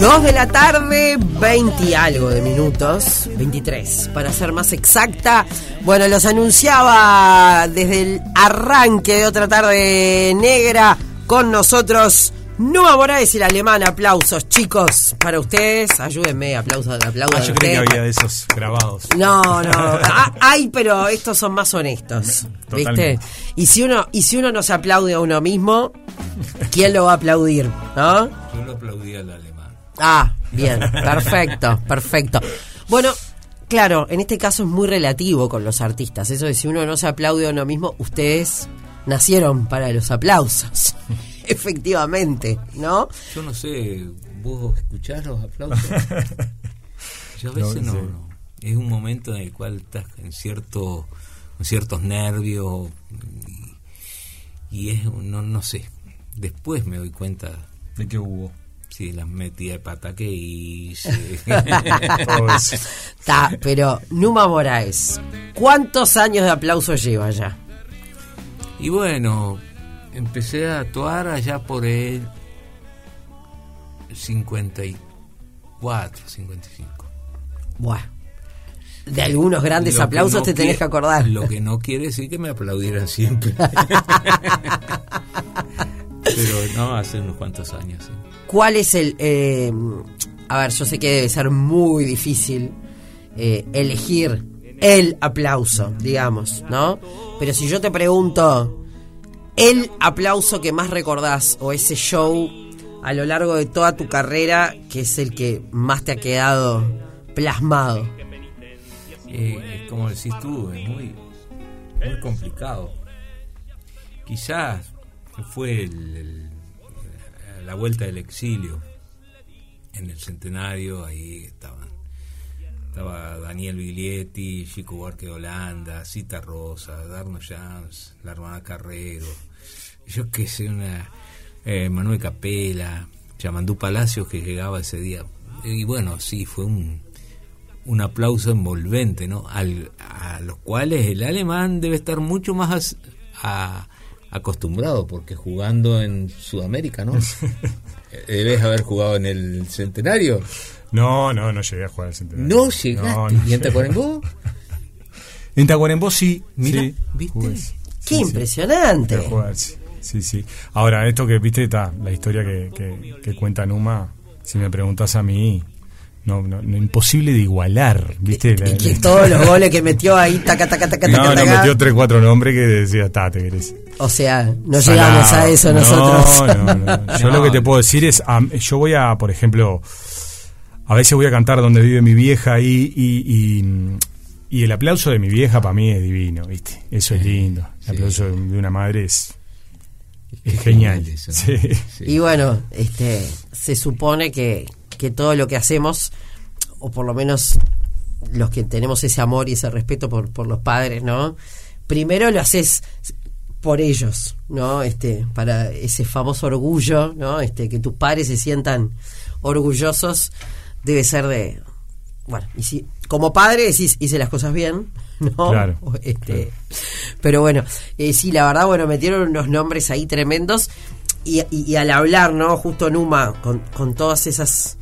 2 de la tarde, 20 y algo de minutos, 23 para ser más exacta. Bueno, los anunciaba desde el arranque de otra tarde negra con nosotros Numa Moraes y el alemán. Aplausos, chicos, para ustedes. Ayúdenme, aplausos, aplausos. Ah, yo creía que había de esos grabados. No, no. Ah, Hay, pero estos son más honestos. ¿Viste? Y si uno, y si uno no se aplaude a uno mismo, ¿quién lo va a aplaudir? ¿No? Yo lo aplaudí al alemán. Ah, bien, perfecto, perfecto. Bueno, claro, en este caso es muy relativo con los artistas. Eso de si uno no se aplaude a uno mismo, ustedes nacieron para los aplausos. Efectivamente, ¿no? Yo no sé, ¿vos escuchás los aplausos? Yo a veces No no. Es un momento en el cual estás en cierto, con ciertos nervios y, y es, no, no sé. Después me doy cuenta, ¿De qué hubo? Sí, las metí de pata que hice. Está, pero Numa Moraes, ¿cuántos años de aplauso lleva ya? y bueno, empecé a actuar allá por el 54, 55. Buah. De algunos grandes Lo aplausos no te tenés que acordar. Lo que no quiere decir que me aplaudieran siempre. Pero no, hace unos cuantos años. sí. ¿Cuál es el... eh, a ver, yo sé que debe ser muy difícil eh, elegir el aplauso, digamos, ¿no? Pero si yo te pregunto, el aplauso que más recordás o ese show a lo largo de toda tu carrera que es el que más te ha quedado plasmado. Eh, como decís tú, es muy, muy complicado. Quizás fue el- la vuelta del exilio en el centenario, ahí estaban. Estaba Daniel Biglietti, Chico Buarque de Holanda, Cita Rosa, Darno Jans, la hermana Carrero, yo qué sé, una eh, Manuel Capela, Yamandú Palacios que llegaba ese día. Y bueno, sí, fue un, un aplauso envolvente, ¿no? A los cuales el alemán debe estar mucho más a- acostumbrado, porque jugando en Sudamérica, ¿no? Eh, Debes haber jugado en el centenario. No, no, no llegué a jugar al centenario. No llegaste. No, no ¿Y en. Tacuarembó? En Tacuarembó sí. Mira, sí, ¿viste? ¡Qué Sí, sí. impresionante! Pero jugar, sí, sí, sí. Ahora, esto que viste, está la historia que, que, que cuenta Numa, si me preguntas a mí, no, no, no, imposible de igualar, ¿viste? La- que la- todos los goles que metió ahí, taca, taca, taca, taca, no, no, taca. metió 3, 4 nombres que decía, está, te querés. O sea, no Salado. llegamos a eso No, nosotros. No, no, Yo No. lo que te puedo decir es, am- yo voy a, por ejemplo, a veces voy a cantar donde vive mi vieja y, y, y, y el aplauso de mi vieja para mí es divino, ¿viste? Eso es lindo. El Sí. aplauso de una madre es, es Es genial. genial eso, ¿no? Sí. Sí. Y bueno, este, se supone que, que todo lo que hacemos, o por lo menos los que tenemos ese amor y ese respeto por, por los padres, ¿no? Primero lo haces por ellos, ¿no? Este, para ese famoso orgullo, ¿no? Este, que tus padres se sientan orgullosos, debe ser de, bueno, y si, como padre decís, hice las cosas bien, ¿no? Claro, Este, Pero bueno, eh, sí, la verdad, bueno, metieron unos nombres ahí tremendos y, y- y al hablar, ¿no? Justo Numa, con, con todas esas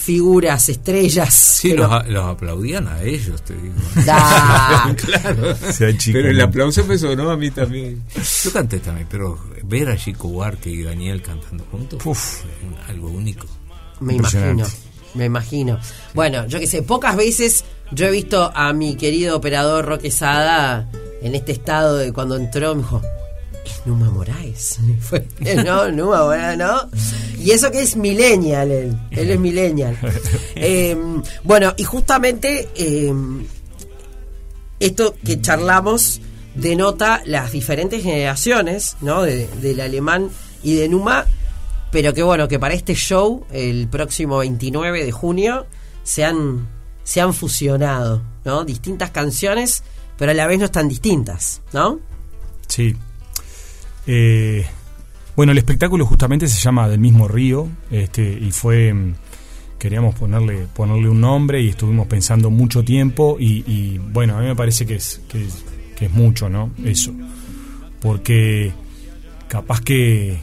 figuras, estrellas. Sí, pero- los, a- los aplaudían a ellos, te digo. Da. claro. Sea chico, pero el aplauso me sonó a mí también. Yo canté también, pero ver a Chico Buarque y Daniel cantando juntos Uf. algo único. Me imagino, me imagino. Bueno, yo que sé, pocas veces yo he visto a mi querido operador Roque Sada en este estado de cuando entró, me dijo, es Numa Moraes. No, Numa Moraes, ¿no? Y eso que es millennial, él, él es millennial. Eh, bueno, y justamente eh, esto que charlamos denota las diferentes generaciones, ¿no? De- del alemán y de Numa, pero que bueno, que para este show, el próximo 29 de junio, se han, se han fusionado, ¿no? Distintas canciones, pero a la vez no están distintas, ¿no? Sí. Eh, bueno, el espectáculo justamente se llama Del mismo río, este, y fue mm, queríamos ponerle ponerle un nombre y estuvimos pensando mucho tiempo y, bueno, a mí me parece que, es- que es mucho, ¿no? Eso. Porque capaz que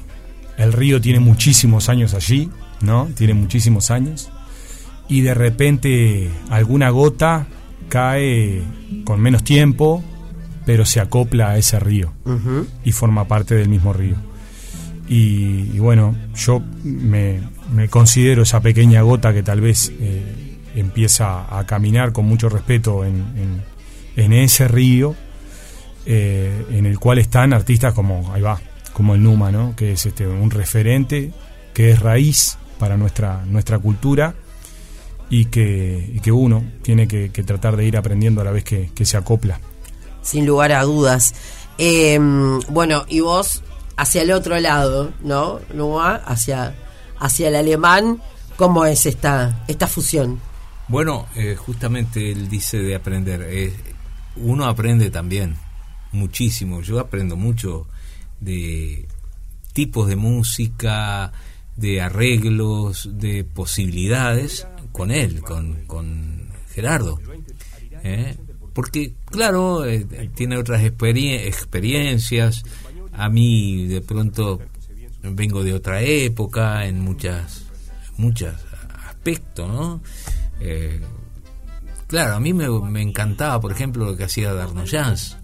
el río tiene muchísimos años allí ¿no? Tiene muchísimos años. Y de repente alguna gota cae con menos tiempo, pero se acopla a ese río y forma parte del mismo río. Y, bueno, yo me, considero esa pequeña gota que tal vez eh, empieza a caminar con mucho respeto en, en, ese río, eh, en el cual están artistas como, ahí va, como el Numa, ¿no? que es este, un referente, que es raíz para nuestra, nuestra cultura y que, que uno tiene que, tratar de ir aprendiendo a la vez que, se acopla. Sin lugar a dudas. Em, bueno, y vos hacia el otro lado, ¿no? Numa, hacia, hacia el alemán, ¿cómo es esta, esta fusión? Bueno, eh, justamente él dice de aprender. Eh, uno aprende también muchísimo. Yo aprendo mucho de tipos de música, de arreglos, de posibilidades con él, con, con Gerardo. ¿eh? Porque, claro, eh, tiene otras experiencias. A mí, de pronto, vengo de otra época en muchas, muchos aspectos, ¿no? Eh, claro, a mí me, encantaba, por ejemplo, lo que hacía Darno Jans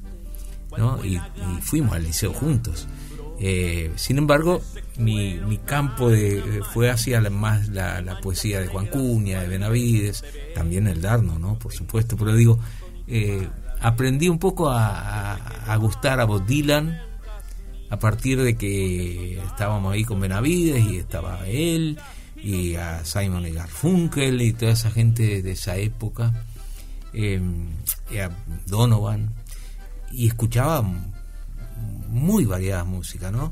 y, fuimos al liceo juntos. Eh, sin embargo, mi, mi campo de, fue hacia más la, poesía de Juan Cuña, de Benavides, también el Darno, ¿no? Por supuesto, pero digo, eh, aprendí un poco a, gustar a Bob Dylan a partir de que estábamos ahí con Benavides y estaba él y a Simon y Garfunkel y toda esa gente de esa época, eh, y a Donovan y escuchaba muy variada música, ¿no?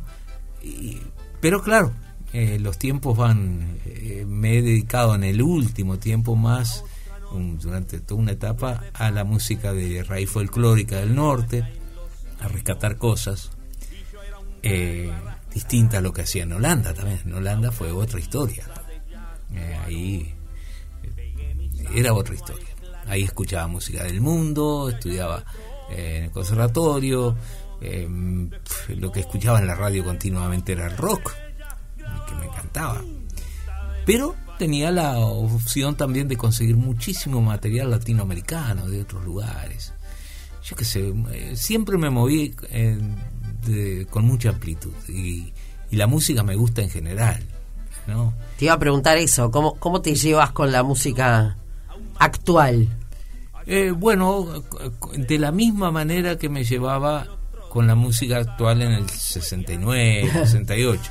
pero claro, eh, los tiempos van, eh, me he dedicado en el último tiempo más, durante toda una etapa, a la música de raíz folclórica del norte, a rescatar cosas eh, distintas a lo que hacía en Holanda también. En Holanda fue otra historia. ahí era otra historia. Ahí escuchaba música del mundo, estudiaba en el conservatorio, lo que escuchaba en la radio continuamente era el rock, que me encantaba. Pero tenía la opción también de conseguir muchísimo material latinoamericano de otros lugares. Yo qué sé, eh, siempre me moví con mucha amplitud y, la música me gusta en general. ¿no? Te iba a preguntar eso, ¿cómo, cómo te llevas con la música actual? Eh, bueno, de la misma manera que me llevaba con la música actual en el 69, 68.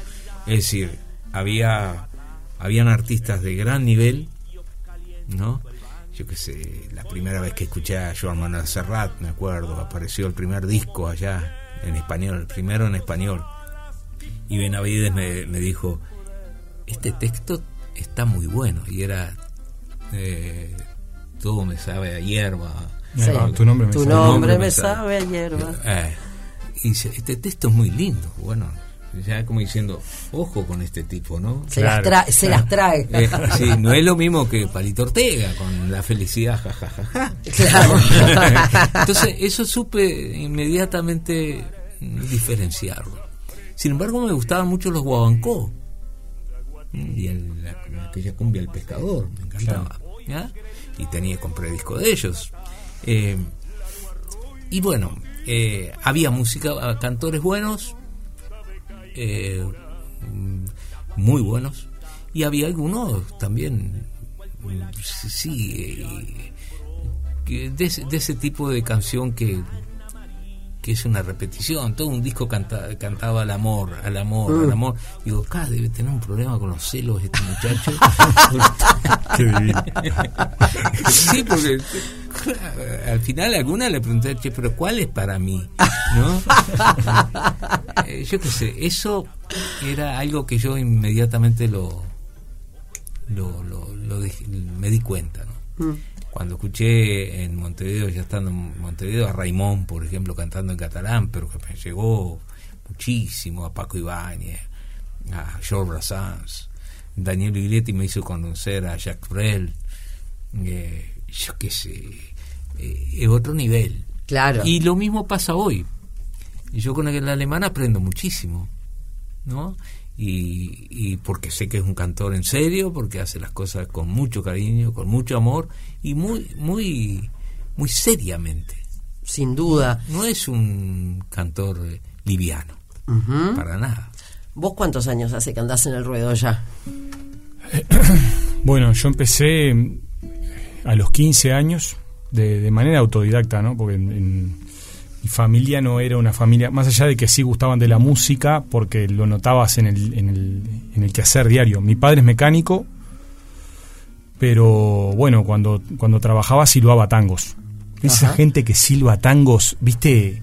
Es decir, había habían artistas de gran nivel, ¿no? Yo qué sé, la primera vez que escuché a Joan Manuel Serrat, me acuerdo, apareció el primer disco allá en español, el primero en español. Y Benavides me, me dijo, este texto está muy bueno. Y era eh, todo me sabe a hierba. tu nombre me, sabe. Nombre me sabe a hierba. Eh, y dice, este texto es muy lindo. Bueno, ya como diciendo, ojo con este tipo, ¿no? Se, las, trae, se las trae. Eh, sí, no es lo mismo que Palito Ortega con la felicidad, jajajaja. Claro. Entonces, eso supe inmediatamente diferenciarlo. Sin embargo, me gustaban mucho los guabancó. Y el, aquella cumbia El Pescador, me encantaba. ¿ya? y tenía compré disco de ellos. Eh, y bueno, eh, había música, cantores buenos, eh, muy buenos, y había algunos también, sí, de, de ese tipo de canción que que es una repetición, todo un disco canta, cantaba al amor, al amor, al mm. amor. Digo, acá debe tener un problema con los celos este muchacho. Qué sí, porque al final alguna le pregunté, che, pero ¿cuál es para mí? ¿No? Eh, yo qué sé, eso era algo que yo inmediatamente lo, lo, lo, me di cuenta, ¿no? Mm cuando escuché en Montevideo, ya estando en Montevideo, a Raimón, por ejemplo, cantando en catalán, pero que me llegó muchísimo, a Paco Ibáñez, a George Brassens, Daniel Biglietti me hizo conocer a Jacques Brel, eh, yo qué sé, es otro nivel. Claro. Y lo mismo pasa hoy. Yo con el alemán aprendo muchísimo, ¿no? y, y porque sé que es un cantor en serio, porque hace las cosas con mucho cariño, con mucho amor y muy, muy, muy seriamente. Sin duda. No es un cantor eh, liviano, para nada. ¿Vos cuántos años hace que andás en el ruedo ya? Bueno, yo empecé mm, a los 15 años de, de manera autodidacta, ¿no? Porque en, en- mi familia no era una familia, más allá de que sí gustaban de la música, porque lo notabas en el, en el, en el quehacer diario. Mi padre es mecánico, pero bueno, cuando, cuando trabajaba silbaba tangos. Esa Ajá. gente que silba tangos, viste,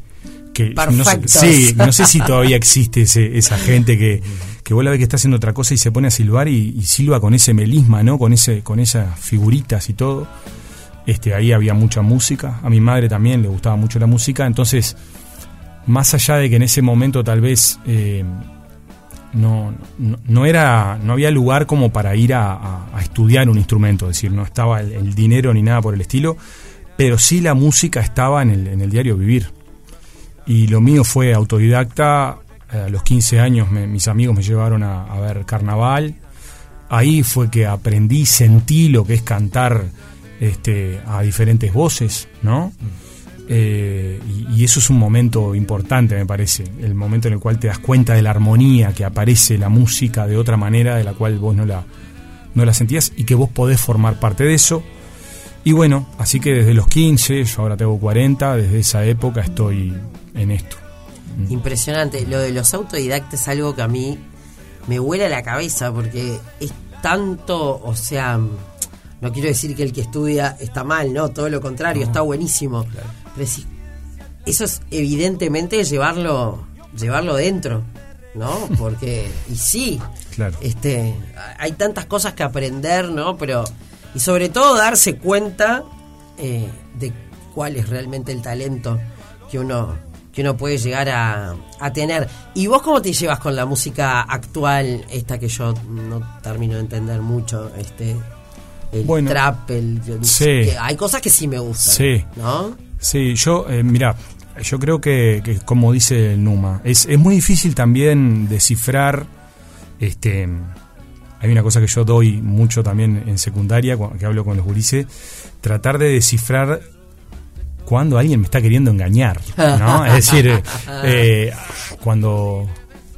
que no sé, sí, no sé si todavía existe ese- esa gente que, que vos la ves que está haciendo otra cosa y se pone a silbar y, y silba con ese melisma, ¿no? Con ese, con esas figuritas y todo. Este, ahí había mucha música. A mi madre también le gustaba mucho la música. Entonces, más allá de que en ese momento tal vez eh, no, no, no era, no había lugar como para ir a, estudiar un instrumento, es decir, no estaba el, dinero ni nada por el estilo, pero sí la música estaba en el, en el diario vivir. Y lo mío fue autodidacta. A los 15 años mis amigos me llevaron a, a ver carnaval. Ahí fue que aprendí, sentí lo que es cantar este, a diferentes voces, ¿no? Eh, y, eso es un momento importante, me parece. El momento en el cual te das cuenta de la armonía, que aparece la música de otra manera de la cual vos no la, no la sentías y que vos podés formar parte de eso. Y bueno, así que desde los 15, yo ahora tengo 40, desde esa época estoy en esto. Impresionante. Lo de los autodidactas es algo que a mí me vuela la cabeza porque es tanto, o sea, no quiero decir que el que estudia está mal, no, todo lo contrario, está buenísimo. Pero sí, eso es evidentemente llevarlo, llevarlo dentro, ¿no? Porque, y sí, Claro. este, hay tantas cosas que aprender, ¿no? Pero, y sobre todo darse cuenta eh, de cuál es realmente el talento que uno, que uno puede llegar a, a tener. ¿Y vos cómo te llevas con la música actual, esta que yo no termino de entender mucho, este, el Bueno, trap, el, sí. que hay cosas que sí me gustan, Sí. ¿no? Sí, yo, eh, mira, yo creo que, que como dice Numa, es, es muy difícil también descifrar, este, hay una cosa que yo doy mucho también en secundaria, cu- que hablo con los gurises, tratar de descifrar cuando alguien me está queriendo engañar, ¿no? Es decir, eh, eh, cuando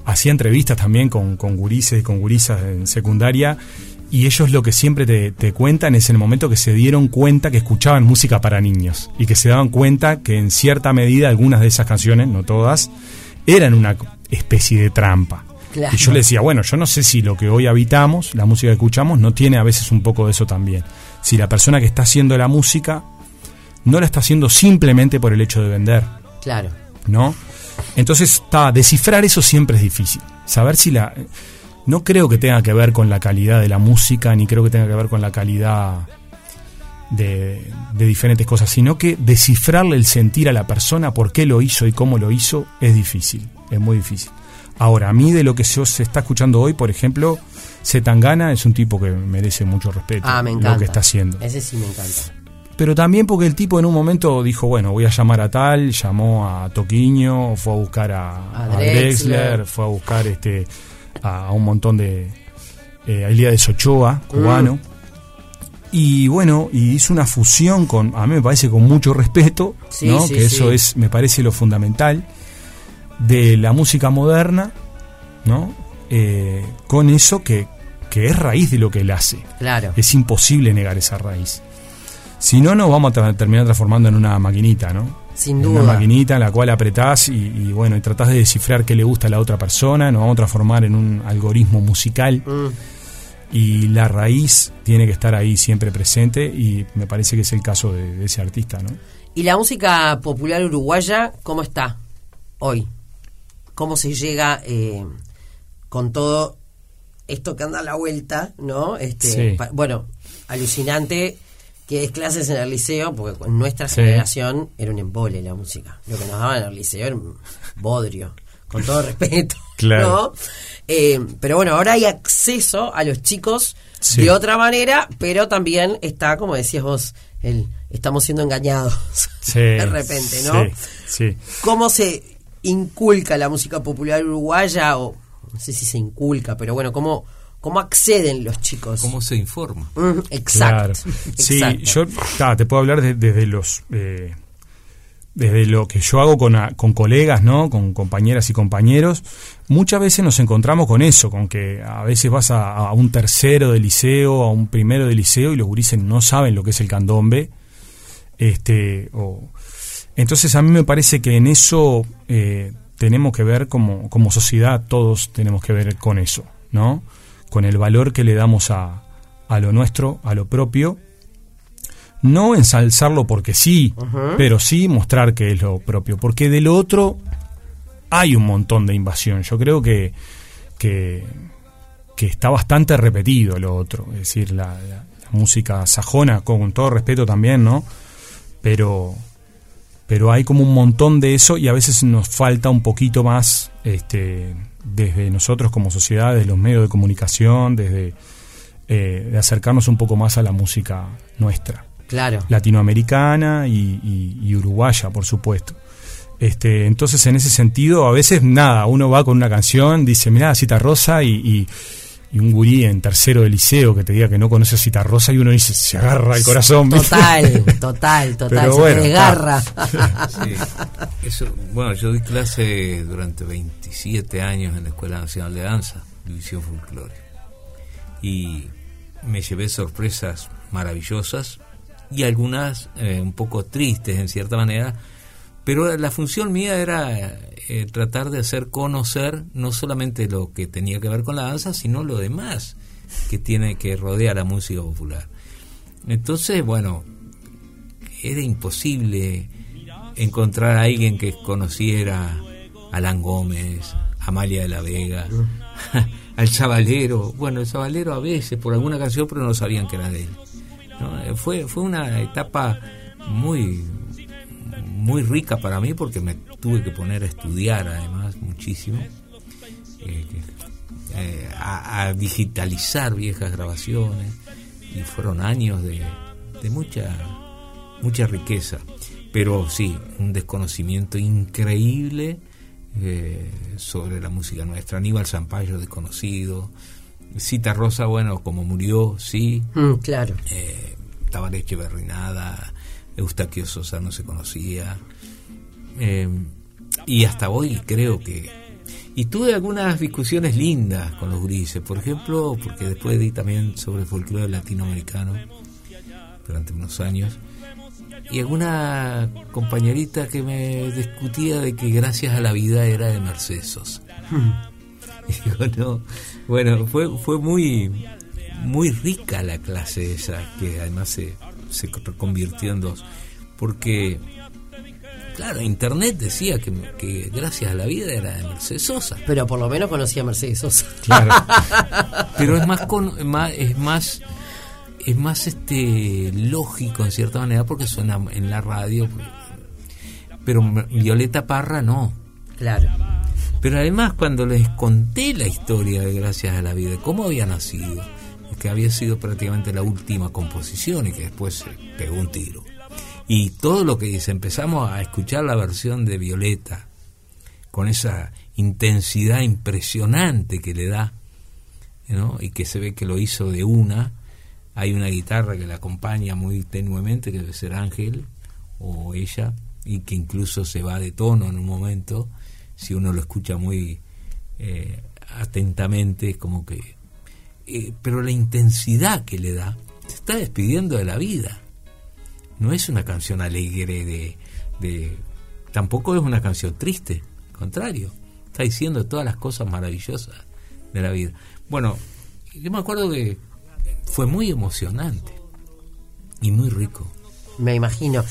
hacía entrevistas también con, con gurises y con gurisas en secundaria, y ellos lo que siempre te, te cuentan es el momento que se dieron cuenta que escuchaban música para niños y que se daban cuenta que en cierta medida algunas de esas canciones, no todas, eran una especie de trampa. Claro. Y yo le decía, bueno, yo no sé si lo que hoy habitamos, la música que escuchamos, no tiene a veces un poco de eso también. Si la persona que está haciendo la música no la está haciendo simplemente por el hecho de vender, Claro. ¿no? Entonces, está, descifrar eso siempre es difícil. Saber si la. No creo que tenga que ver con la calidad de la música, ni creo que tenga que ver con la calidad de, de diferentes cosas, sino que descifrarle el sentir a la persona, por qué lo hizo y cómo lo hizo, es difícil, es muy difícil. Ahora, a mí de lo que se, se está escuchando hoy, por ejemplo, Zetangana es un tipo que merece mucho respeto, Ah, me encanta. lo que está haciendo. Ese sí me encanta. Pero también porque el tipo en un momento dijo, bueno, voy a llamar a tal, llamó a Toquiño, fue a buscar a, A a. Drexler, fue a buscar este a, a un montón de... Eh, a Elías de Sochoa, cubano. Mm. Y bueno, y hizo una fusión con, a mí me parece con mucho respeto, Sí, ¿no? sí, que eso sí. es, me parece lo fundamental, de la música moderna, ¿no? Eh, con eso que, que es raíz de lo que él hace. Claro. Es imposible negar esa raíz. Si no, nos vamos a tra- terminar transformando en una maquinita, ¿no? Sin duda. Una maquinita en la cual apretás y, y, bueno, y tratás de descifrar qué le gusta a la otra persona, nos vamos a transformar en un algoritmo musical Mm. y la raíz tiene que estar ahí siempre presente y me parece que es el caso de, de ese artista, ¿no? ¿Y la música popular uruguaya cómo está hoy? ¿Cómo se llega eh, con todo esto que anda a la vuelta, ¿no? Este, Sí. bueno, alucinante que es clases en el liceo, porque en nuestra Sí. generación era un embole la música. Lo que nos daban en el liceo era un bodrio, con todo respeto. Claro. ¿no? Eh, pero bueno, ahora hay acceso a los chicos Sí. de otra manera, pero también está, como decías vos, el estamos siendo engañados Sí, de repente, ¿no? Sí, sí. ¿Cómo se inculca la música popular uruguaya o no sé si se inculca, pero bueno, cómo, cómo acceden los chicos. ¿Cómo se informa? Mm, exacto. Sí, exacto. yo ta, te puedo hablar de- desde los... eh, desde lo que yo hago con, a- con colegas, ¿no? Con compañeras y compañeros, muchas veces nos encontramos con eso, con que a veces vas a, a un tercero de liceo, a un primero de liceo y los gurises no saben lo que es el candombe. Este, o, entonces a mí me parece que en eso eh, tenemos que ver como, como sociedad, todos tenemos que ver con eso, ¿no? Con el valor que le damos a, a lo nuestro, a lo propio. No ensalzarlo porque sí, pero sí mostrar que es lo propio. Porque de lo otro hay un montón de invasión. Yo creo que, que, que está bastante repetido lo otro. Es decir, la, la- la música sajona, con todo respeto también, ¿no? Pero, pero hay como un montón de eso y a veces nos falta un poquito más este, desde nosotros como sociedad, desde los medios de comunicación, desde eh, de acercarnos un poco más a la música nuestra Claro. latinoamericana y, y- y uruguaya, por supuesto. Este, entonces, en ese sentido, a veces nada, uno va con una canción, dice, mirá, Cita Rosa, y, y- y un gurí en tercero de liceo que te diga que no conoce a Cita Rosa, y uno dice, se agarra el corazón. ¿viste? Total, total, total. Pero se bueno, desgarra. Sí. Eso, bueno, yo di clase durante 27 años en la Escuela Nacional de Danza, División Folclore. Y me llevé sorpresas maravillosas y algunas eh, un poco tristes en cierta manera, pero la función mía era eh, tratar de hacer conocer no solamente lo que tenía que ver con la danza, sino lo demás que tiene que rodea la música popular. Entonces, bueno, era imposible encontrar a alguien que conociera a Alan Gómez, a Amalia de la Vega, al Chavalero. Bueno, el Chavalero a veces por alguna canción, pero no sabían que era de él. ¿no? Fue, fue una etapa muy, muy rica para mí porque me tuve que poner a estudiar además muchísimo. eh, eh, a, a digitalizar viejas grabaciones y fueron años de, de mucha mucha riqueza pero sí un desconocimiento increíble eh, sobre la música nuestra Aníbal Zampayo desconocido Cita Rosa bueno como murió sí Mm, claro. eh, Tabaré Berrinada, Eustaquio Sosa no se conocía. Eh, y hasta hoy creo que... Y tuve algunas discusiones lindas con los grises, por ejemplo, porque después di también sobre folclore latinoamericano durante unos años. Y alguna compañerita que me discutía de que gracias a la vida era de Mercedes Sosa. Y digo, no. Bueno, fue, fue muy, muy rica la clase esa, que además se, se convirtió en dos. Porque, claro, Internet decía que, que gracias a la vida era de Mercedes Sosa. Pero por lo menos conocía a Mercedes Sosa. Claro. Pero es más, con, más es más es más este lógico en cierta manera porque suena en la radio pero Violeta Parra no Claro. Pero además cuando les conté la historia de Gracias a la Vida, cómo había nacido, que había sido prácticamente la última composición y que después pegó un tiro. Y todo lo que dice, empezamos a escuchar la versión de Violeta, con esa intensidad impresionante que le da, ¿no? y que se ve que lo hizo de una, hay una guitarra que la acompaña muy tenuemente, que debe ser Ángel o ella, y que incluso se va de tono en un momento, si uno lo escucha muy eh, atentamente, como que... eh, pero la intensidad que le da, se está despidiendo de la vida. No es una canción alegre de... de tampoco es una canción triste, al contrario, está diciendo todas las cosas maravillosas de la vida. Bueno, yo me acuerdo que fue muy emocionante y muy rico. Me imagino.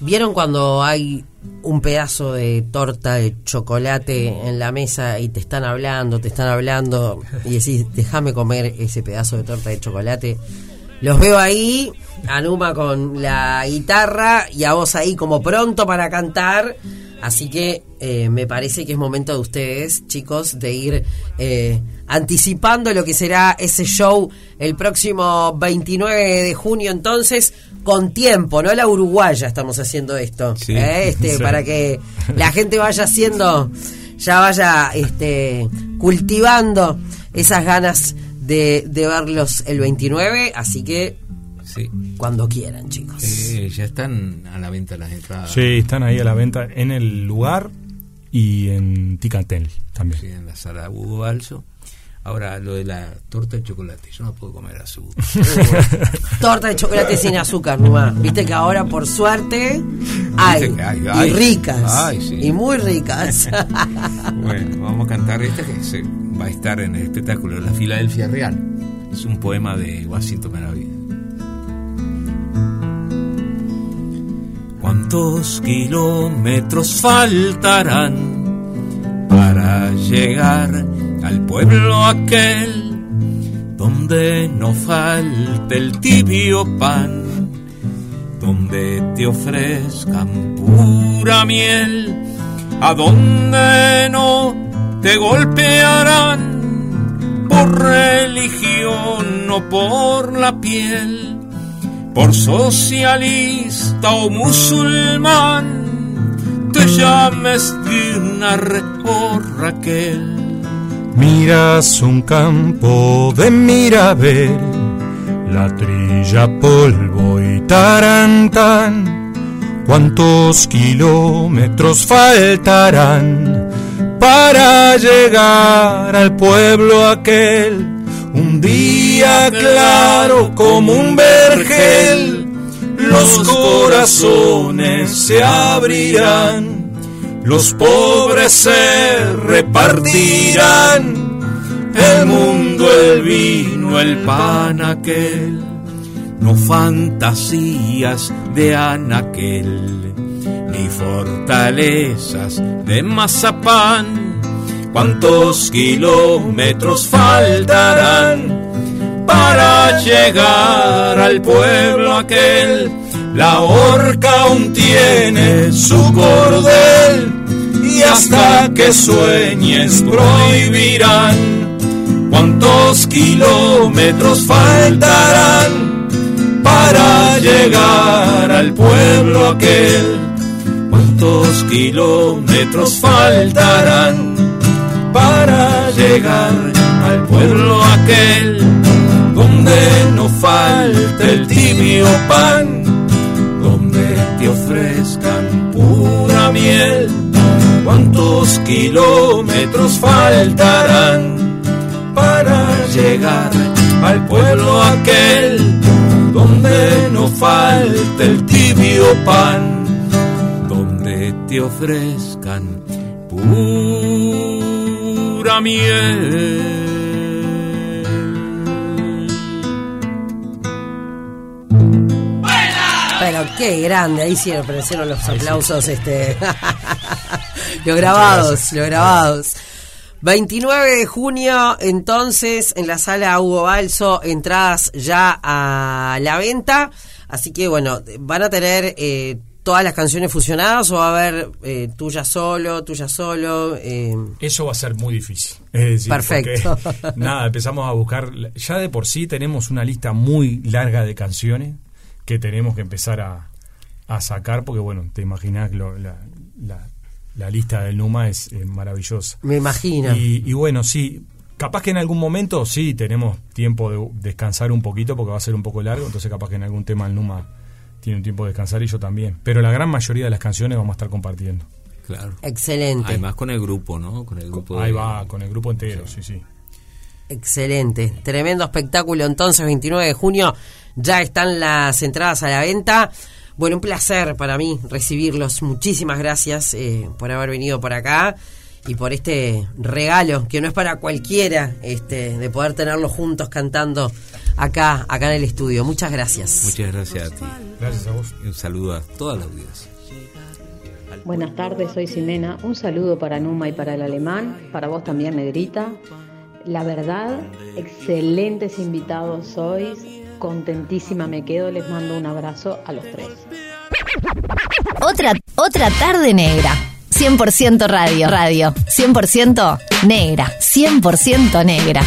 ¿Vieron cuando hay un pedazo de torta de chocolate en la mesa y te están hablando, te están hablando y decís, déjame comer ese pedazo de torta de chocolate? Los veo ahí, Anuma con la guitarra y a vos ahí como pronto para cantar. Así que eh, me parece que es momento de ustedes, chicos, de ir eh, anticipando lo que será ese show el próximo 29 de junio. Entonces, con tiempo, no la uruguaya estamos haciendo esto. Sí. ¿eh? este, Sí. Para que la gente vaya haciendo, ya vaya este, cultivando esas ganas de, de verlos el 29, así que Sí. cuando quieran, chicos. Eh, ya están a la venta las entradas. Sí, están ahí a la venta en el lugar y en Ticantel también. Sí, en la sala Hugo Balso. Ahora, lo de la torta de chocolate. Yo no puedo comer azúcar. Torta de chocolate sin azúcar, nomás. Viste que ahora, por suerte, hay. Viste que hay, y ricas. Ay, sí. Y muy ricas. bueno, vamos a cantar esta que se va a estar en el espectáculo La Filadelfia Real. Es un poema de Washington Benavides. ¿Cuántos kilómetros faltarán para llegar al pueblo aquel donde no falte el tibio pan? donde te ofrezcan pura miel, a donde no te golpearán por religión o por la piel, por socialista o musulmán, te llames Dinar o Raquel. Miras un campo de Mirabel, la trilla, polvo y tarantán. ¿Cuántos kilómetros faltarán para llegar al pueblo aquel? Un día claro como un vergel, los corazones se abrirán, los pobres se repartirán el mundo, el vino, el pan aquel, no fantasías de anaquel, ni fortalezas de mazapán. ¿Cuántos kilómetros faltarán para llegar al pueblo aquel? La horca aún tiene su cordel y hasta que sueñes prohibirán. ¿Cuántos kilómetros faltarán para llegar al pueblo aquel? ¿Cuántos kilómetros faltarán llegar al pueblo aquel? Donde no falte el tibio pan, donde te ofrezcan pura miel. ¿Cuántos kilómetros faltarán? para llegar al pueblo aquel donde no falte el tibio pan, donde te ofrezcan pura miel. Pero qué grande, ahí sí aparecieron los aplausos, este, los grabados, los grabados. 29 de junio, entonces, en la sala Hugo Balso, entradas ya a la venta. Así que, bueno, van a tener eh, todas las canciones fusionadas o va a haber eh, tuya solo, tuya solo. Eh, Eso va a ser muy difícil. Es decir, Perfecto. porque, nada, empezamos a buscar. Ya de por sí tenemos una lista muy larga de canciones que tenemos que empezar a, a sacar, porque, bueno, te imaginas lo, la, la, la lista del Numa es eh, maravillosa. me imagino. Y, y bueno, sí, capaz que en algún momento sí tenemos tiempo de descansar un poquito porque va a ser un poco largo, entonces capaz que en algún tema el Numa tiene un tiempo de descansar y yo también. Pero la gran mayoría de las canciones vamos a estar compartiendo. Claro. Excelente. Además con el grupo, ¿no? Con el grupo. Ahí de- va, con el grupo entero, sí, sí. Excelente. Tremendo espectáculo entonces, 29 de junio. Ya están las entradas a la venta. Bueno, un placer para mí recibirlos. Muchísimas gracias eh, por haber venido por acá y por este regalo que no es para cualquiera este de poder tenerlos juntos cantando acá acá en el estudio. Muchas gracias. Muchas gracias a ti. Gracias a vos. Y un saludo a toda la audiencia. Buenas tardes, soy Ximena. Un saludo para Numa y para el alemán, para vos también, Negrita. La verdad, excelentes invitados sois. Contentísima me quedo, les mando un abrazo a los tres. Otra, otra tarde negra. 100% radio. Radio. 100% negra. 100% negra.